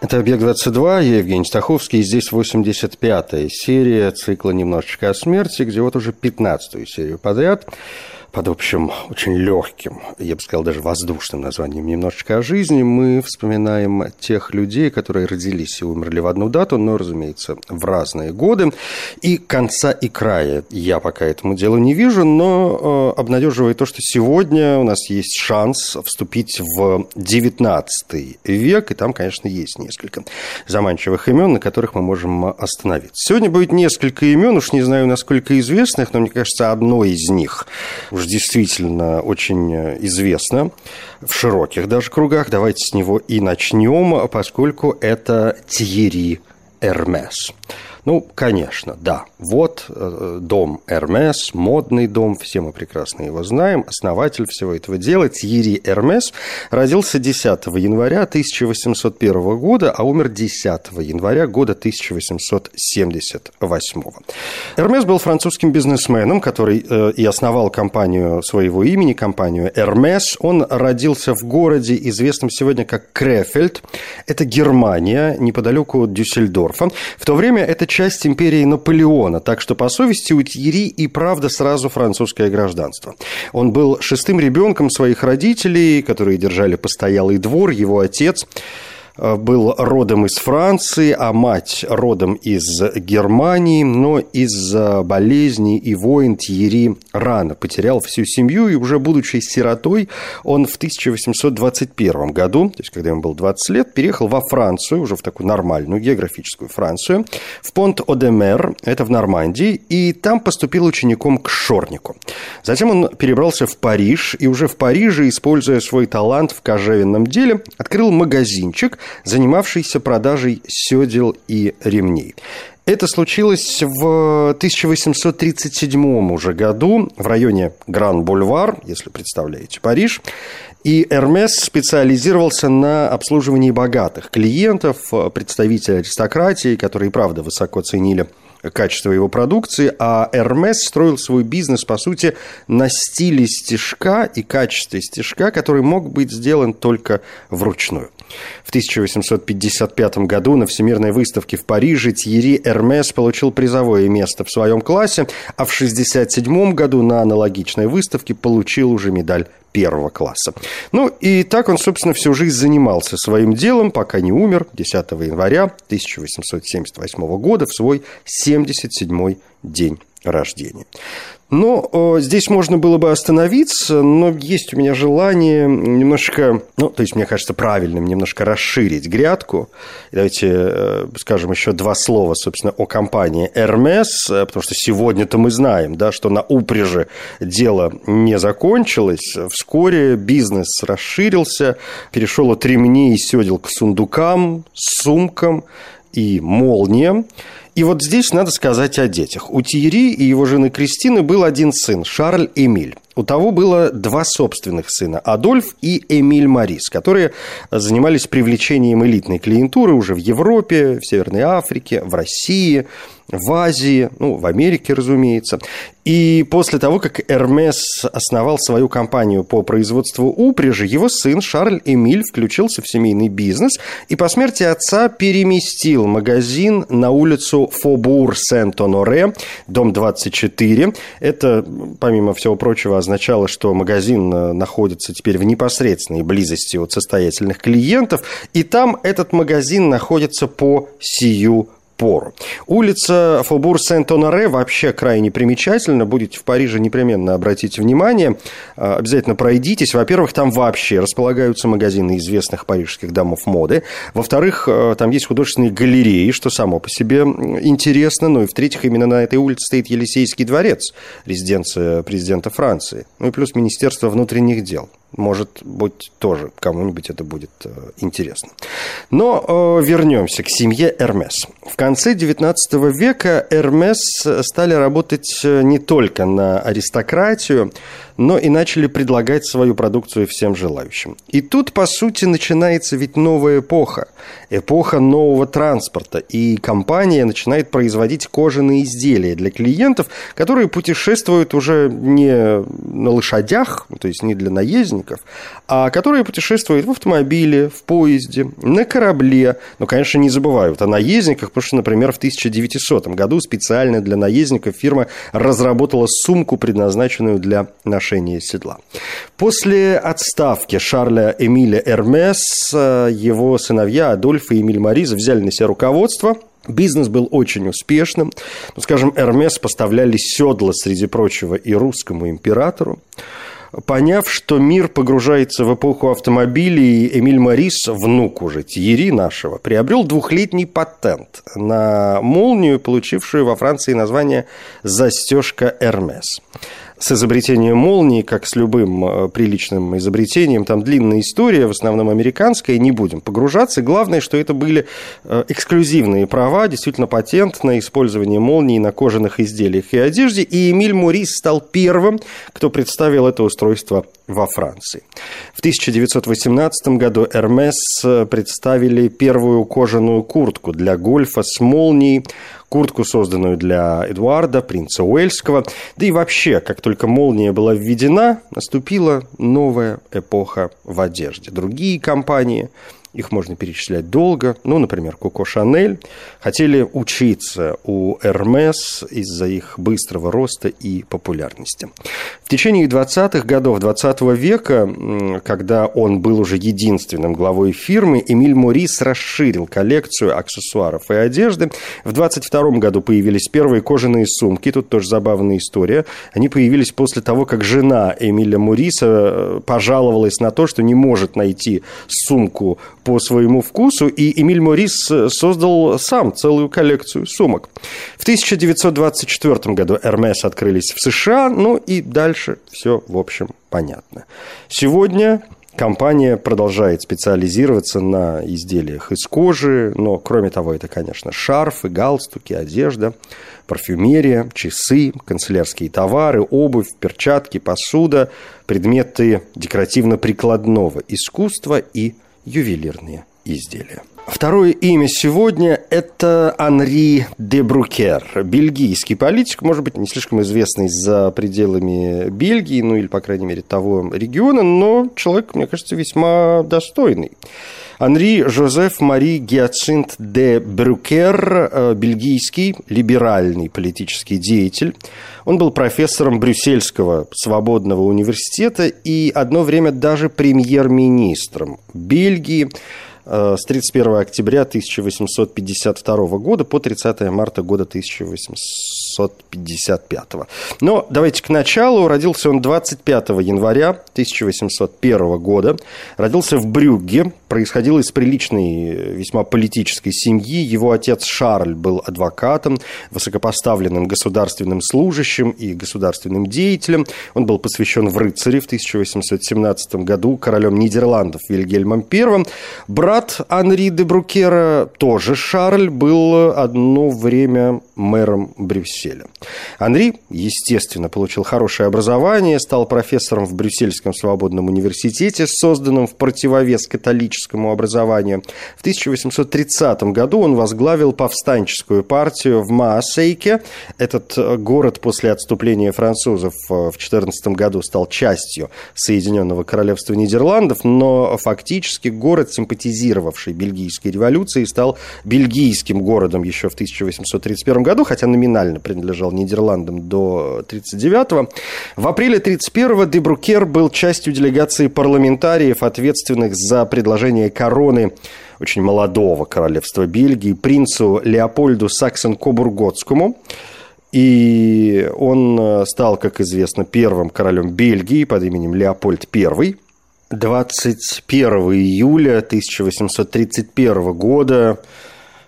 Это «Объект-22», я Евгений Стаховский, и здесь 85-я серия цикла «Немножечко о смерти», где вот уже 15-ю серию подряд под общим, очень легким, я бы сказал, даже воздушным названием «Немножечко о жизни» мы вспоминаем тех людей, которые родились и умерли в одну дату, но, разумеется, в разные годы. И конца и края я пока этому делу не вижу, но э, обнадеживает то, что сегодня у нас есть шанс вступить в 19 век, и там, конечно, есть несколько заманчивых имен, на которых мы можем остановиться. Сегодня будет несколько имен, уж не знаю, насколько известных, но мне кажется, одно из них уже действительно очень известно в широких даже кругах. Давайте с него и начнем, поскольку это Тьерри Эрмес. Ну, конечно, да. Вот э, дом Эрмес, модный дом, все мы прекрасно его знаем. Основатель всего этого дела Тьерри Эрмес родился 10 января 1801 года, а умер 10 января года 1878. Эрмес был французским бизнесменом, который э, и основал компанию своего имени, компанию Эрмес. Он родился в городе, известном сегодня как Крефельд. Это Германия, неподалеку от Дюссельдорфа. В то время это часть империи Наполеона, так что по совести у Тьерри и правда сразу французское гражданство. Он был шестым ребенком своих родителей, которые держали постоялый двор, его отец был родом из Франции, а мать родом из Германии, но из-за болезни и войн Тьерри рано потерял всю семью, и уже будучи сиротой, он в 1821 году, то есть когда ему было 20 лет, переехал во Францию, уже в такую нормальную географическую Францию, в Понт-Одемер, это в Нормандии, и там поступил учеником к Шорнику. Затем он перебрался в Париж, и уже в Париже, используя свой талант в кожевенном деле, открыл магазинчик, занимавшийся продажей седел и ремней. Это случилось в 1837 уже году в районе Гран-Бульвар, если представляете Париж. И Эрмес специализировался на обслуживании богатых клиентов, представителей аристократии, которые, правда, высоко ценили качество его продукции, а Hermes строил свой бизнес, по сути, на стиле стежка и качестве стежка, который мог быть сделан только вручную. В 1855 году на Всемирной выставке в Париже Тьерри Эрмес получил призовое место в своем классе, а в 1967 году на аналогичной выставке получил уже медаль первого класса. Ну и так он, собственно, всю жизнь занимался своим делом, пока не умер 10 января 1878 года в свой 77-й день рождения. Но э, здесь можно было бы остановиться, но есть у меня желание немножко, ну, то есть, мне кажется, правильным немножко расширить грядку. Давайте э, скажем еще два слова, собственно, о компании Hermes, э, потому что сегодня-то мы знаем, да, что на упряжи дело не закончилось. Вскоре бизнес расширился, перешел от ремней и седел к сундукам, сумкам и молниям. И вот здесь надо сказать о детях. У Тиери и его жены Кристины был один сын, Шарль Эмиль. У того было два собственных сына, Адольф и Эмиль Марис, которые занимались привлечением элитной клиентуры уже в Европе, в Северной Африке, в России, в Азии, ну, в Америке, разумеется. И после того, как Эрмес основал свою компанию по производству упряжи, его сын Шарль Эмиль включился в семейный бизнес и по смерти отца переместил магазин на улицу Фобур Сент-Оноре, дом 24. Это, помимо всего прочего, означало, что магазин э, находится теперь в непосредственной близости от состоятельных клиентов, и там этот магазин находится по сию пору. Улица Фобур Сент-Оноре вообще крайне примечательна. Будете в Париже, непременно обратите внимание. А, обязательно пройдитесь. Во-первых, там вообще располагаются магазины известных парижских домов моды. Во-вторых, э, там есть художественные галереи, что само по себе интересно. Ну и в-третьих, именно на этой улице стоит Елисейский дворец, резиденция президента Франции. Ну и плюс Министерство внутренних дел. Может быть, тоже кому-нибудь это будет э, интересно. Но э, вернемся к семье Эрмес. В конце XIX века Эрмес стали работать не только на аристократию, но и начали предлагать свою продукцию всем желающим. И тут, по сути, начинается ведь новая эпоха. Эпоха нового транспорта. И компания начинает производить кожаные изделия для клиентов, которые путешествуют уже не на лошадях, то есть не для наездников, а которые путешествуют в автомобиле, в поезде, на корабле. Но, конечно, не забывают о наездниках, потому что, например, в 1900 году специально для наездников фирма разработала сумку, предназначенную для ношения седла. После отставки Шарля Эмиля Эрмес э, его сыновья Адольф и Эмиль Мариза взяли на себя руководство – Бизнес был очень успешным. Ну, скажем, Эрмес поставляли седла, среди прочего, и русскому императору. Поняв, что мир погружается в эпоху автомобилей, Эмиль Марис, внук уже Тьери нашего, приобрел двухлетний патент на молнию, получившую во Франции название «застежка Эрмес» с изобретением молнии, как с любым э, приличным изобретением, там длинная история, в основном американская, не будем погружаться. Главное, что это были э, эксклюзивные права, действительно патент на использование молнии на кожаных изделиях и одежде, и Эмиль Морис стал первым, кто представил это устройство во Франции. В 1918 году Hermes э, представили первую кожаную куртку для гольфа с молнией, куртку, созданную для Эдуарда, принца Уэльского. Да и вообще, как только молния была введена, наступила новая эпоха в одежде. Другие компании их можно перечислять долго. Ну, например, Коко Шанель хотели учиться у Эрмес из-за их быстрого роста и популярности. В течение 20-х годов 20 -го века, когда он был уже единственным главой фирмы, Эмиль Морис расширил коллекцию аксессуаров и одежды. В 22 году появились первые кожаные сумки. Тут тоже забавная история. Они появились после того, как жена Эмиля Мориса э, пожаловалась на то, что не может найти сумку по своему вкусу, и Эмиль Морис э, создал сам целую коллекцию сумок. В 1924 году Hermes открылись в США, ну и дальше все, в общем, понятно. Сегодня Компания продолжает специализироваться на изделиях из кожи, но, кроме того, это, конечно, шарфы, галстуки, одежда, парфюмерия, часы, канцелярские товары, обувь, перчатки, посуда, предметы декоративно-прикладного искусства и ювелирные изделия. Второе имя сегодня – это Анри де Брукер, бельгийский политик, может быть, не слишком известный за пределами Бельгии, ну или, по крайней мере, того региона, но человек, мне кажется, весьма достойный. Анри Жозеф Мари Гиацинт де Брюкер, э, бельгийский либеральный политический деятель. Он был профессором Брюссельского свободного университета и одно время даже премьер-министром Бельгии с 31 октября 1852 года по 30 марта года 1855. Но давайте к началу. Родился он 25 января 1801 года. Родился в Брюгге. Происходил из приличной, весьма политической семьи. Его отец Шарль был адвокатом, высокопоставленным государственным служащим и государственным деятелем. Он был посвящен в рыцари в 1817 году королем Нидерландов Вильгельмом I. Брат Анри де Брукера, тоже Шарль, был одно время мэром Брюсселя. Анри, естественно, получил хорошее образование, стал профессором в Брюссельском свободном университете, созданном в противовес католическому образованию. В 1830 году он возглавил повстанческую партию в Маасейке. Этот город после отступления французов в 14 году стал частью Соединенного Королевства Нидерландов, но фактически город симпатизировавший бельгийской революции, стал бельгийским городом еще в 1831 году, хотя номинально принадлежал Нидерландам до 1939-го. В апреле 1931-го Дебрукер был частью делегации парламентариев, ответственных за предложение короны очень молодого королевства Бельгии, принцу Леопольду Саксен-Кобурготскому. И он стал, как известно, первым королем Бельгии под именем Леопольд I. 21 июля 1831 года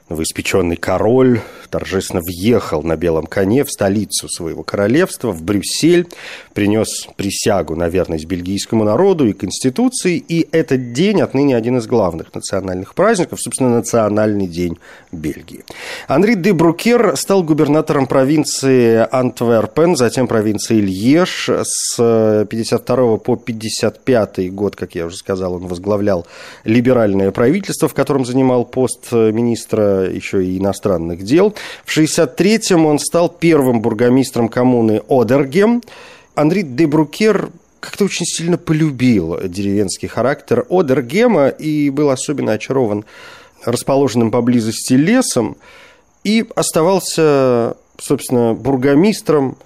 новоиспеченный король торжественно въехал на белом коне в столицу своего королевства, в Брюссель, принес присягу на верность бельгийскому народу и Конституции, и этот день отныне один из главных национальных праздников, собственно, национальный день Бельгии. Анри де Брукер стал губернатором провинции Антверпен, затем провинции Льеж. С 52 по 55 год, как я уже сказал, он возглавлял либеральное правительство, в котором занимал пост министра еще и иностранных дел. В 63-м он стал первым бургомистром коммуны Одергем. Анри де Брукер как-то очень сильно полюбил деревенский характер Одергема и был особенно очарован расположенным поблизости лесом и оставался, собственно, бургомистром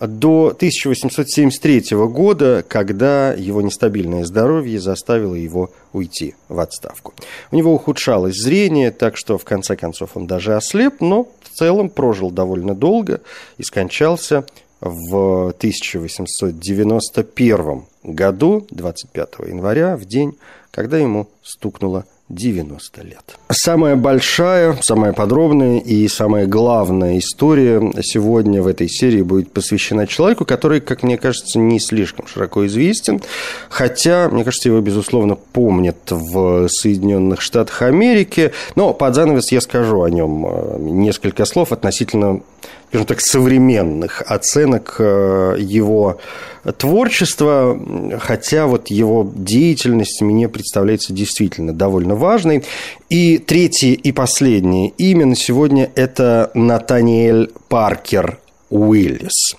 до 1873 года, когда его нестабильное здоровье заставило его уйти в отставку. У него ухудшалось зрение, так что в конце концов он даже ослеп, но в целом прожил довольно долго и скончался в 1891 году, 25 января, в день, когда ему стукнуло 90 лет. Самая большая, самая подробная и самая главная история сегодня в этой серии будет посвящена человеку, который, как мне кажется, не слишком широко известен, хотя, мне кажется, его, безусловно, помнят в Соединенных Штатах Америки, но под занавес я скажу о нем э, несколько слов относительно скажем так, современных оценок э, его творчества, хотя вот его деятельность мне представляется действительно довольно важной. И третье и последнее имя на сегодня – это Натаниэль Паркер Уиллис.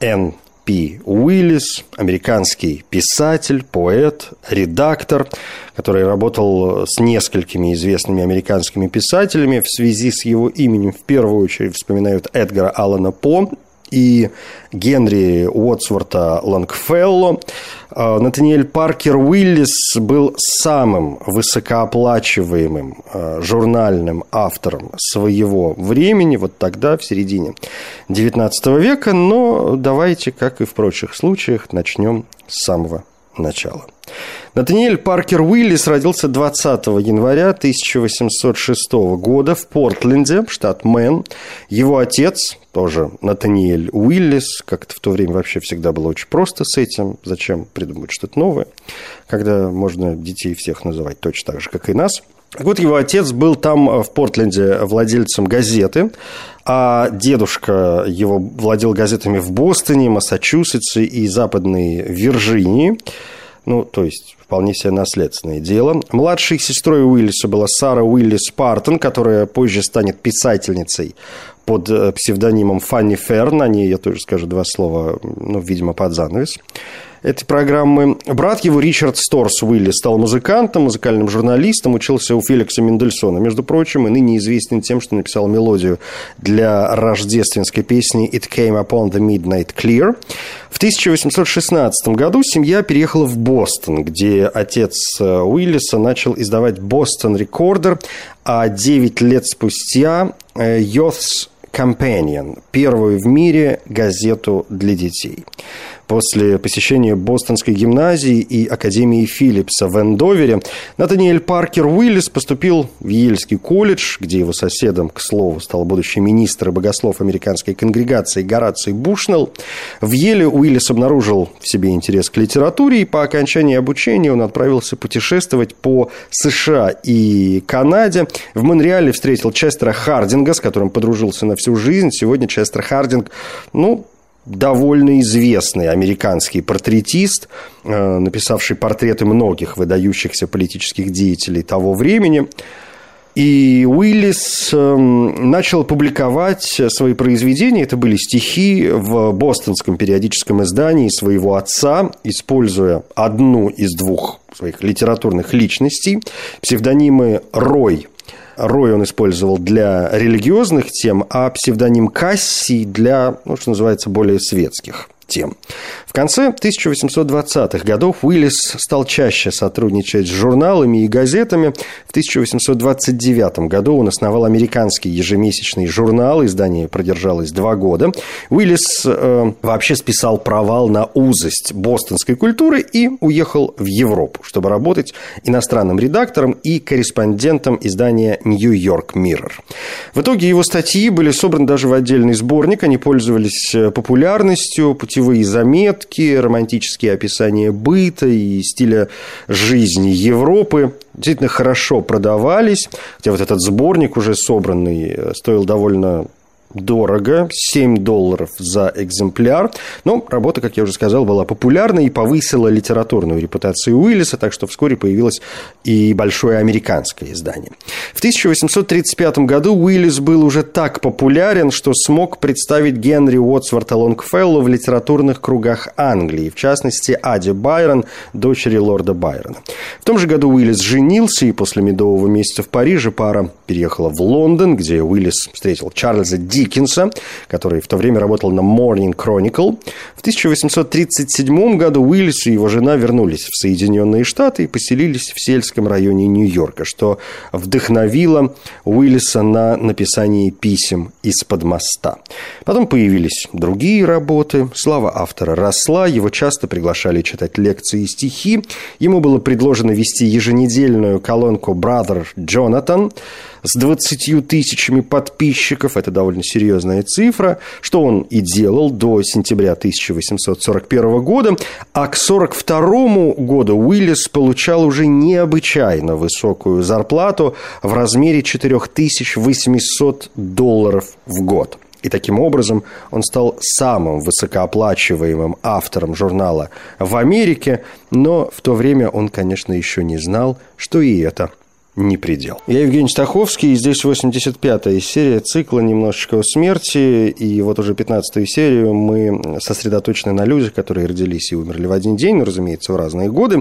Н. П. Уиллис, американский писатель, поэт, редактор, который работал с несколькими известными американскими писателями. В связи с его именем в первую очередь вспоминают Эдгара Аллана По, и Генри Уотсворта Лонгфелло. А, Натаниэль Паркер Уиллис был самым высокооплачиваемым а, журнальным автором своего времени, вот тогда, в середине XIX века, но давайте, как и в прочих случаях, начнем с самого начала. Натаниэль Паркер Уиллис родился 20 января 1806 года в Портленде, штат Мэн. Его отец, тоже Натаниэль Уиллис, как-то в то время вообще всегда было очень просто с этим. Зачем придумать что-то новое, когда можно детей всех называть точно так же, как и нас. Вот, его отец был там в Портленде владельцем газеты, а дедушка его владел газетами в Бостоне, Массачусетсе и Западной Вирджинии. Ну, то есть вполне себе наследственное дело. Младшей сестрой Уиллиса была Сара Уиллис Партон, которая позже станет писательницей под э, псевдонимом Фанни Ферн. О ней я тоже скажу два слова, ну, видимо, под занавес этой программы. Брат его, Ричард Сторс Уиллис, стал музыкантом, музыкальным журналистом, учился у Феликса Мендельсона, между прочим, и ныне известен тем, что написал мелодию для рождественской песни «It Came Upon the Midnight Clear». В 1816 году семья переехала в Бостон, где отец э, Уиллиса начал издавать «Бостон Рекордер», а 9 лет спустя э, «Youth's Companion», первую в мире газету для детей. После посещения Бостонской гимназии и Академии Филлипса в Эндовере Натаниэль Паркер Уиллис поступил в Ельский колледж, где его соседом, к слову, стал будущий министр и богослов американской конгрегации Гораций Бушнелл. В Еле Уиллис обнаружил в себе интерес к литературе, и по окончании обучения он отправился путешествовать по США и Канаде. В Монреале встретил Честера Хардинга, с которым подружился на всю жизнь. Сегодня Честер Хардинг, ну, довольно известный американский портретист, э, написавший портреты многих выдающихся политических деятелей того времени. И Уиллис эм, начал публиковать свои произведения, это были стихи в бостонском периодическом издании своего отца, используя одну из двух своих литературных личностей, псевдонимы Рой Рой он использовал для религиозных тем, а псевдоним Кассий для, ну, что называется, более светских тем. В конце 1820-х годов Уиллис стал чаще сотрудничать с журналами и газетами. В 1829 году он основал американский ежемесячный журнал. Издание продержалось два года. Уиллис э, вообще списал провал на узость бостонской культуры и уехал в Европу, чтобы работать иностранным редактором и корреспондентом издания «Нью-Йорк Mirror. В итоге его статьи были собраны даже в отдельный сборник. Они пользовались э, популярностью, путевые заметки, романтические описания быта и стиля жизни Европы. Действительно хорошо продавались, хотя вот этот сборник уже собранный э, стоил довольно дорого, 7 долларов за экземпляр. Но работа, как я уже сказал, была популярна и повысила литературную репутацию Уиллиса, так что вскоре появилось и большое американское издание. В 1835 году Уиллис был уже так популярен, что смог представить Генри Уотсворта Лонгфеллу в литературных кругах Англии, в частности, Ади Байрон, дочери лорда Байрона. В том же году Уиллис женился, и после медового месяца в Париже пара переехала в Лондон, где Уиллис встретил Чарльза Ди Диккенса, который в то время работал на Morning Chronicle. В 1837 году Уиллис и его жена вернулись в Соединенные Штаты и поселились в сельском районе Нью-Йорка, что вдохновило Уиллиса на написание писем из-под моста. Потом появились другие работы, слава автора росла, его часто приглашали читать лекции и стихи, ему было предложено вести еженедельную колонку «Brother Jonathan», с 20 тысячами подписчиков. Это довольно серьезная цифра, что он и делал до сентября 1841 года. А к 1942 году Уиллис получал уже необычайно высокую зарплату в размере 4800 долларов в год. И таким образом он стал самым высокооплачиваемым автором журнала в Америке, но в то время он, конечно, еще не знал, что и это не предел. Я Евгений Стаховский, и здесь 85-я серия цикла «Немножечко о смерти», и вот уже 15-ю серию мы сосредоточены на людях, которые родились и умерли в один день, ну, разумеется, в разные годы.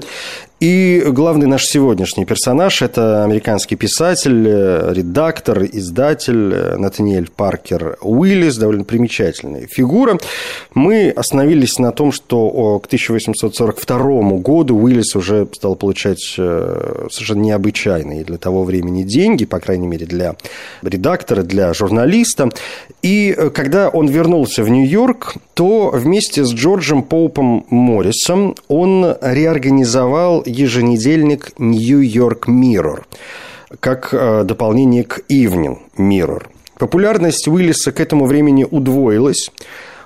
И главный наш сегодняшний персонаж – это американский писатель, редактор, издатель Натаниэль Паркер Уиллис, довольно примечательная фигура. Мы остановились на том, что к 1842 году Уиллис уже стал получать э, совершенно необычайные для того времени деньги, по крайней мере, для редактора, для журналиста. И э, когда он вернулся в Нью-Йорк, то вместе с Джорджем Поупом Моррисом он реорганизовал еженедельник Нью-Йорк Mirror как э, дополнение к Evening Mirror. Популярность Уиллиса к этому времени удвоилась.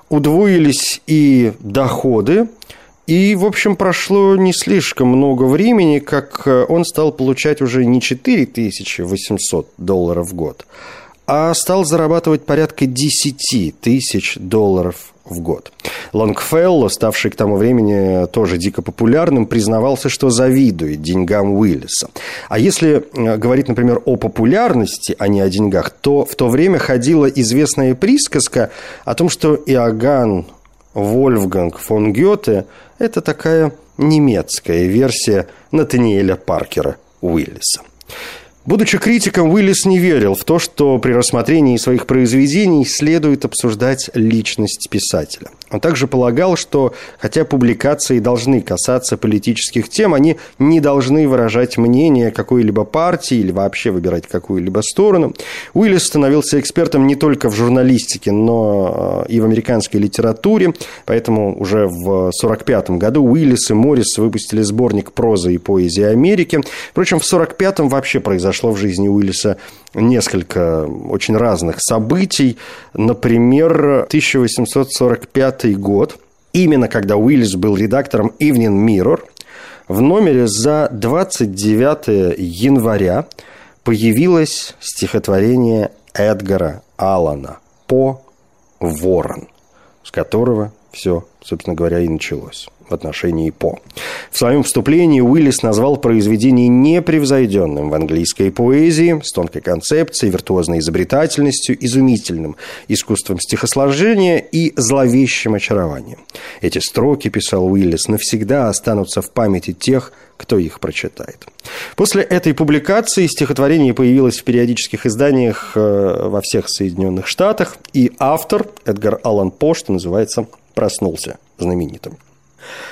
Удвоились и доходы, и, в общем, прошло не слишком много времени, как э, он стал получать уже не 4800 долларов в год, а стал зарабатывать порядка 10 тысяч долларов в год. Лонгфелло, ставший к тому времени тоже дико популярным, признавался, что завидует деньгам Уиллиса. А если э, говорить, например, о популярности, а не о деньгах, то в то время ходила известная присказка о том, что Иоганн Вольфганг фон Гёте – это такая немецкая версия Натаниэля Паркера Уиллиса. Будучи критиком, Уиллис не верил в то, что при рассмотрении своих произведений следует обсуждать личность писателя. Он также полагал, что хотя публикации должны касаться политических тем, они не должны выражать мнение какой-либо партии или вообще выбирать какую-либо сторону. Уиллис становился экспертом не только в журналистике, но э, и в американской литературе, поэтому уже в 1945 году Уиллис и Моррис выпустили сборник прозы и поэзии Америки. Впрочем, в 1945 вообще произошло произошло в жизни Уиллиса несколько очень разных событий. Например, 1845 год, именно когда Уиллис был редактором Evening Mirror, в номере за 29 января появилось стихотворение Эдгара Аллана «По ворон», с которого все, собственно говоря, и началось в отношении По. В своем вступлении Уиллис назвал произведение непревзойденным в английской поэзии, с тонкой концепцией, виртуозной изобретательностью, изумительным искусством стихосложения и зловещим очарованием. Эти строки, писал Уиллис, навсегда останутся в памяти тех, кто их прочитает. После этой публикации стихотворение появилось в периодических изданиях э, во всех Соединенных Штатах, и автор Эдгар Аллан По, что называется, проснулся знаменитым.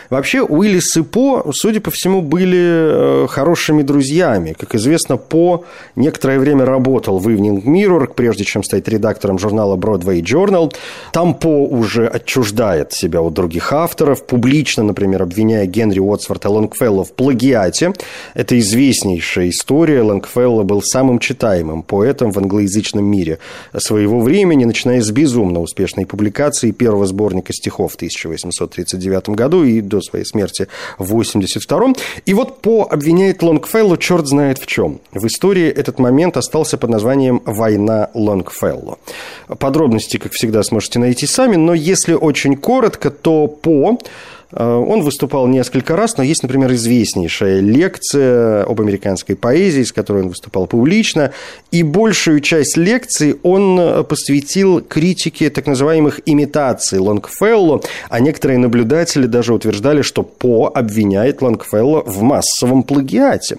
Вообще, Уиллис и По, судя по всему, были э, хорошими друзьями. Как известно, По некоторое время работал в Evening Mirror, прежде чем стать редактором журнала Broadway Journal. Там По уже отчуждает себя от других авторов, публично, например, обвиняя Генри Уотсворта Лонгфелло в плагиате. Это известнейшая история. Лонгфелло был самым читаемым поэтом в англоязычном мире своего времени, начиная с безумно успешной публикации первого сборника стихов в 1839 году и до своей смерти в 82-м. И вот По обвиняет Лонгфелло черт знает в чем. В истории этот момент остался под названием «Война Лонгфелло». Подробности, как всегда, сможете найти сами, но если очень коротко, то По он выступал несколько раз, но есть, например, известнейшая лекция об американской поэзии, с которой он выступал публично, и большую часть лекции он э, посвятил критике так называемых имитаций Лонгфелло, а некоторые наблюдатели даже утверждали, что По обвиняет Лонгфелло в массовом плагиате.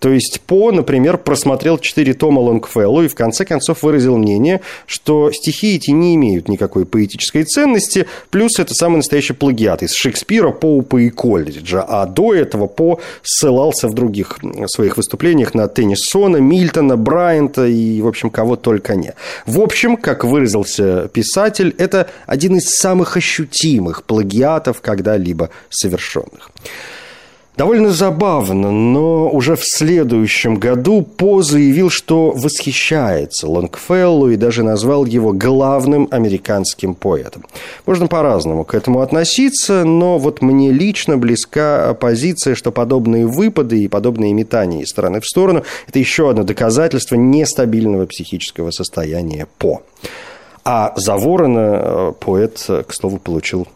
То есть По, например, просмотрел четыре тома Лонгфелло и в конце концов выразил мнение, что стихи эти не имеют никакой поэтической ценности, плюс это самый настоящий плагиат из Шекспира, Шекспира, Поупа и Колриджа, а до этого По ссылался в других своих выступлениях на Теннисона, Мильтона, Брайанта и, в общем, кого только не. В общем, как выразился писатель, это один из самых ощутимых плагиатов когда-либо совершенных. Довольно забавно, но уже в следующем году По заявил, что восхищается Лонгфеллу и даже назвал его главным американским поэтом. Можно по-разному к этому относиться, но вот мне лично близка позиция, что подобные выпады и подобные метания из стороны в сторону – это еще одно доказательство нестабильного психического состояния По. А за Ворона э, поэт, к слову, получил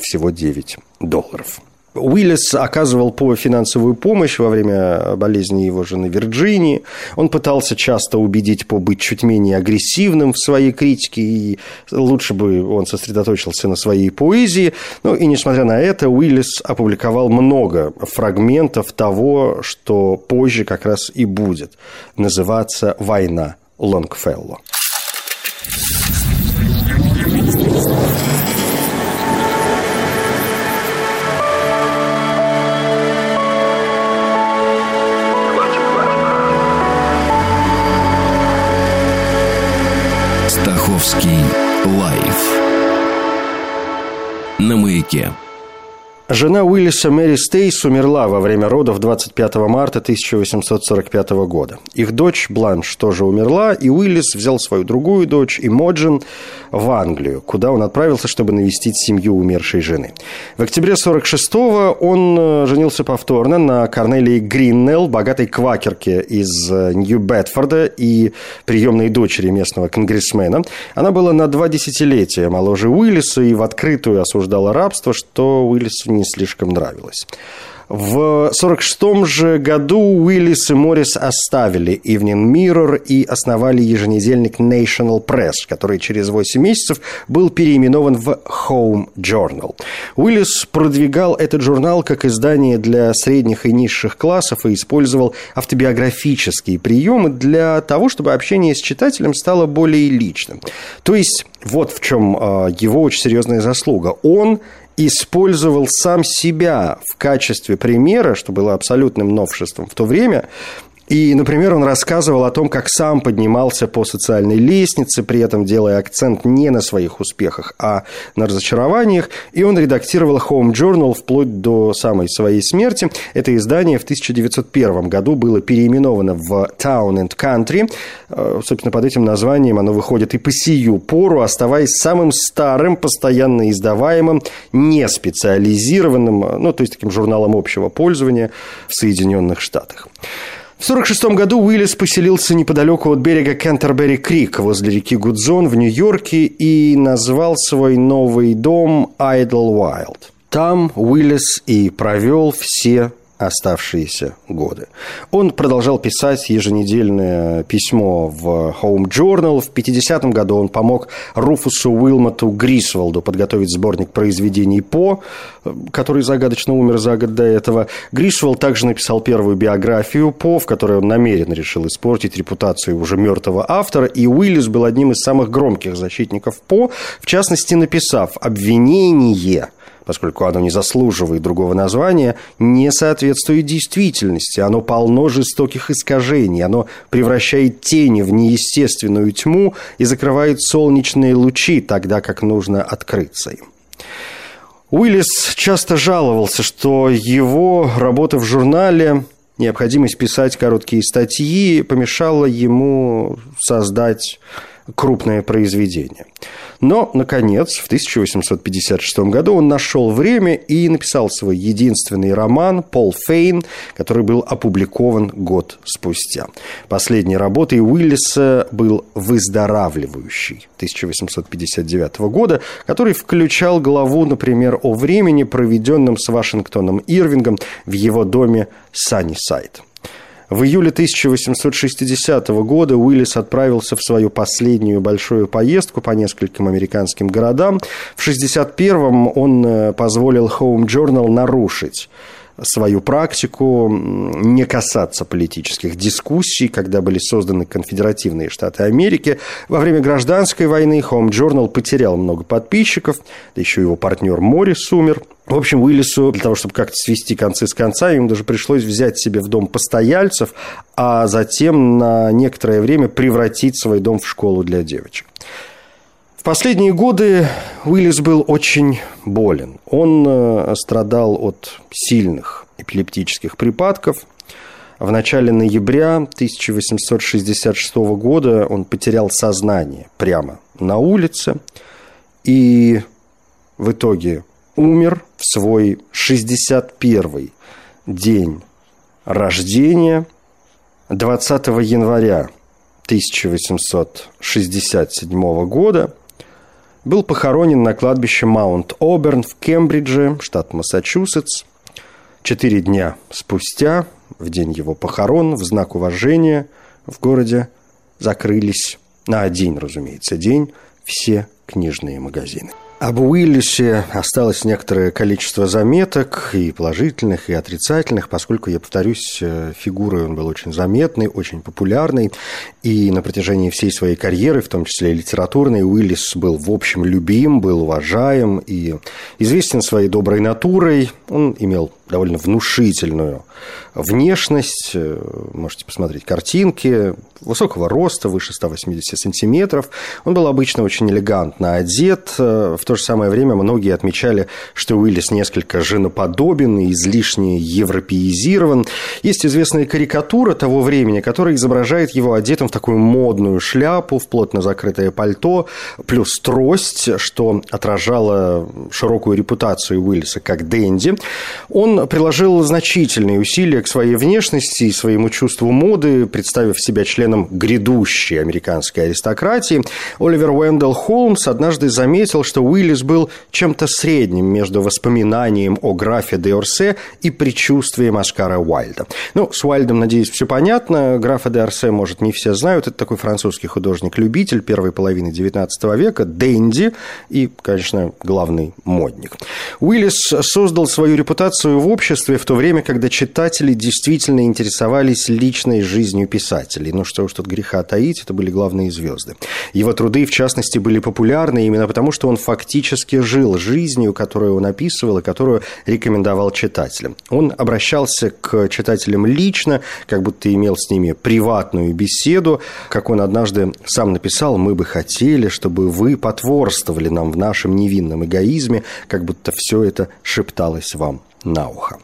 всего 9 долларов. Уиллис оказывал по финансовую помощь во время болезни его жены Вирджинии. Он пытался часто убедить по быть чуть менее агрессивным в своей критике, и лучше бы он сосредоточился на своей поэзии. Ну и несмотря на это, Уиллис опубликовал много фрагментов того, что позже как раз и будет называться «Война Лонгфелло». Московский лайф на маяке. Жена Уиллиса Мэри Стейс умерла во время родов 25 марта 1845 года. Их дочь Бланш тоже умерла, и Уиллис взял свою другую дочь, Имоджин, в Англию, куда он отправился, чтобы навестить семью умершей жены. В октябре 46-го он э, женился повторно на Корнелии Гриннелл, богатой квакерке из э, Нью-Бетфорда и приемной дочери местного конгрессмена. Она была на два десятилетия моложе Уиллиса и в открытую осуждала рабство, что Уиллису не слишком нравилось. В 1946 же году Уиллис и Моррис оставили Evening Mirror и основали еженедельник National Press, который через 8 месяцев был переименован в Home Journal. Уиллис продвигал этот журнал как издание для средних и низших классов и использовал автобиографические приемы для того, чтобы общение с читателем стало более личным. То есть вот в чем а, его очень серьезная заслуга. Он использовал сам себя в качестве примера, что было абсолютным новшеством в то время, и, например, он рассказывал о том, как сам поднимался по социальной лестнице, при этом делая акцент не на своих успехах, а на разочарованиях. И он редактировал Home Journal вплоть до самой своей смерти. Это издание в 1901 году было переименовано в Town and Country. Э, собственно, под этим названием оно выходит и по сию пору, оставаясь самым старым, постоянно издаваемым, не специализированным, ну, то есть таким журналом общего пользования в Соединенных Штатах. В 1946 году Уиллис поселился неподалеку от берега Кентербери-Крик возле реки Гудзон в Нью-Йорке и назвал свой новый дом Idlewild. Там Уиллис и провел все оставшиеся годы. Он продолжал писать еженедельное письмо в Home Journal. В 50-м году он помог Руфусу Уилмоту Грисволду подготовить сборник произведений По, который загадочно умер за год до этого. Грисволд также написал первую биографию По, в которой он намеренно решил испортить репутацию уже мертвого автора, и Уиллис был одним из самых громких защитников По, в частности, написав обвинение поскольку оно не заслуживает другого названия, не соответствует действительности. Оно полно жестоких искажений, оно превращает тени в неестественную тьму и закрывает солнечные лучи тогда, как нужно открыться им. Уиллис часто жаловался, что его работа в журнале, необходимость писать короткие статьи помешала ему создать крупное произведение. Но, наконец, в 1856 году он нашел время и написал свой единственный роман «Пол Фейн», который был опубликован год спустя. Последней работой Уиллиса был «Выздоравливающий» 1859 года, который включал главу, например, о времени, проведенном с Вашингтоном Ирвингом в его доме Саннисайд. В июле 1860 года Уиллис отправился в свою последнюю большую поездку по нескольким американским городам. В 1961-м он э, позволил Home Journal нарушить свою практику, не касаться политических дискуссий, когда были созданы конфедеративные штаты Америки. Во время гражданской войны Home Journal потерял много подписчиков, да еще его партнер Моррис умер. В общем, Уиллису для того, чтобы как-то свести концы с концами, ему даже пришлось взять себе в дом постояльцев, а затем на некоторое время превратить свой дом в школу для девочек. В последние годы Уиллис был очень болен. Он э, страдал от сильных эпилептических припадков. В начале ноября 1866 года он потерял сознание прямо на улице и в итоге умер в свой 61-й день рождения 20 января 1867 года – был похоронен на кладбище Маунт-Оберн в Кембридже, штат Массачусетс. Четыре дня спустя, в день его похорон, в знак уважения в городе закрылись на один, разумеется, день все книжные магазины. Об Уиллисе осталось некоторое количество заметок, и положительных, и отрицательных, поскольку, я повторюсь, э, фигурой он был очень заметный, очень популярный, и на протяжении всей своей карьеры, в том числе и литературной, Уиллис был, в общем, любим, был уважаем и известен своей доброй натурой. Он имел довольно внушительную внешность. Э, можете посмотреть картинки. Высокого роста, выше 180 сантиметров. Он был обычно очень элегантно одет. Э, в то же самое время многие отмечали, что Уиллис несколько женоподобен и излишне европеизирован. Есть известная карикатура того времени, которая изображает его одетым в такую модную шляпу, в плотно закрытое пальто, плюс трость, что отражало широкую репутацию Уиллиса как Дэнди. Он приложил значительные усилия к своей внешности и своему чувству моды, представив себя членом грядущей американской аристократии. Оливер Уэндell Холмс однажды заметил, что Уиллис был чем-то средним между воспоминанием о графе де Орсе и предчувствием Оскара Уайльда. Ну, с Уайльдом, надеюсь, все понятно. Графа де Орсе, может, не все знают. Это такой французский художник-любитель первой половины XIX века, Дэнди и, конечно, главный модник. Уиллис создал свою репутацию в обществе в то время, когда читатели действительно интересовались личной жизнью писателей. Ну что уж тут греха таить, это были главные звезды. Его труды, в частности, были популярны именно потому, что он фактически жил жизнью, которую он описывал и которую рекомендовал читателям. Он обращался к читателям лично, как будто имел с ними приватную беседу. Как он однажды сам написал, мы бы хотели, чтобы вы потворствовали нам в нашем невинном эгоизме, как будто все это шепталось вам на ухо.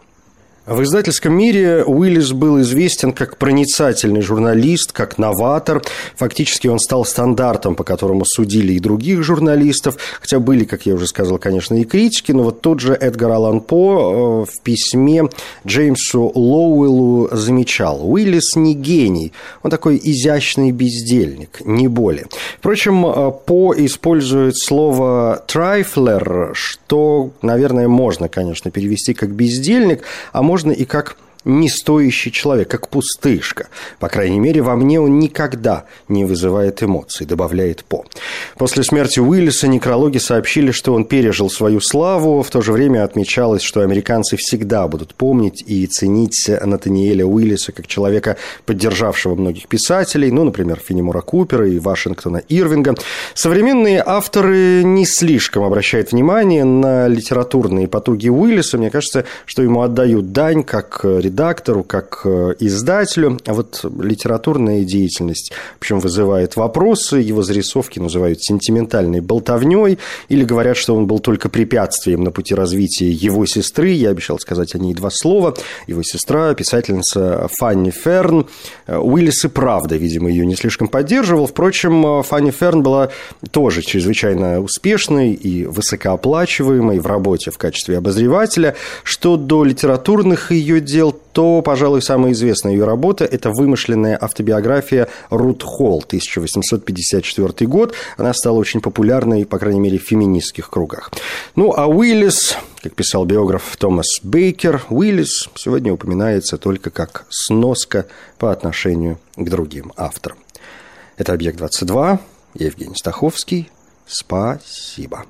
В издательском мире Уиллис был известен как проницательный журналист, как новатор. Фактически он стал стандартом, по которому судили и других журналистов, хотя были, как я уже сказал, конечно, и критики, но вот тот же Эдгар Аллан По э, в письме Джеймсу Лоуэллу замечал, Уиллис не гений, он такой изящный бездельник, не более. Впрочем, э, По использует слово «трайфлер», что, наверное, можно, конечно, перевести как «бездельник», а можно можно и как не стоящий человек, как пустышка. По крайней мере, во мне он никогда не вызывает эмоций, добавляет По. После смерти Уиллиса некрологи сообщили, что он пережил свою славу. В то же время отмечалось, что американцы всегда будут помнить и ценить Натаниэля Уиллиса как человека, поддержавшего многих писателей, ну, например, Фенемора Купера и Вашингтона Ирвинга. Современные авторы не слишком обращают внимание на литературные потуги Уиллиса. Мне кажется, что ему отдают дань как редактору, как э, издателю. А вот литературная деятельность, в общем, вызывает вопросы. Его зарисовки называют сентиментальной болтовней или говорят, что он был только препятствием на пути развития его сестры. Я обещал сказать о ней два слова. Его сестра, писательница Фанни Ферн. Уиллис и правда, видимо, ее не слишком поддерживал. Впрочем, Фанни Ферн была тоже чрезвычайно успешной и высокооплачиваемой в работе в качестве обозревателя. Что до литературных ее дел, то, пожалуй, самая известная ее работа – это вымышленная автобиография Рут Холл, 1854 год. Она стала очень популярной, по крайней мере, в феминистских кругах. Ну, а Уиллис, как писал биограф Томас Бейкер, Уиллис сегодня упоминается только как сноска по отношению к другим авторам. Это «Объект-22», Евгений Стаховский. Спасибо.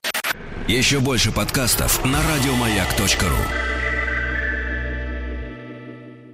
Еще больше подкастов на радиомаяк.ру